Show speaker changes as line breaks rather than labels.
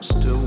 still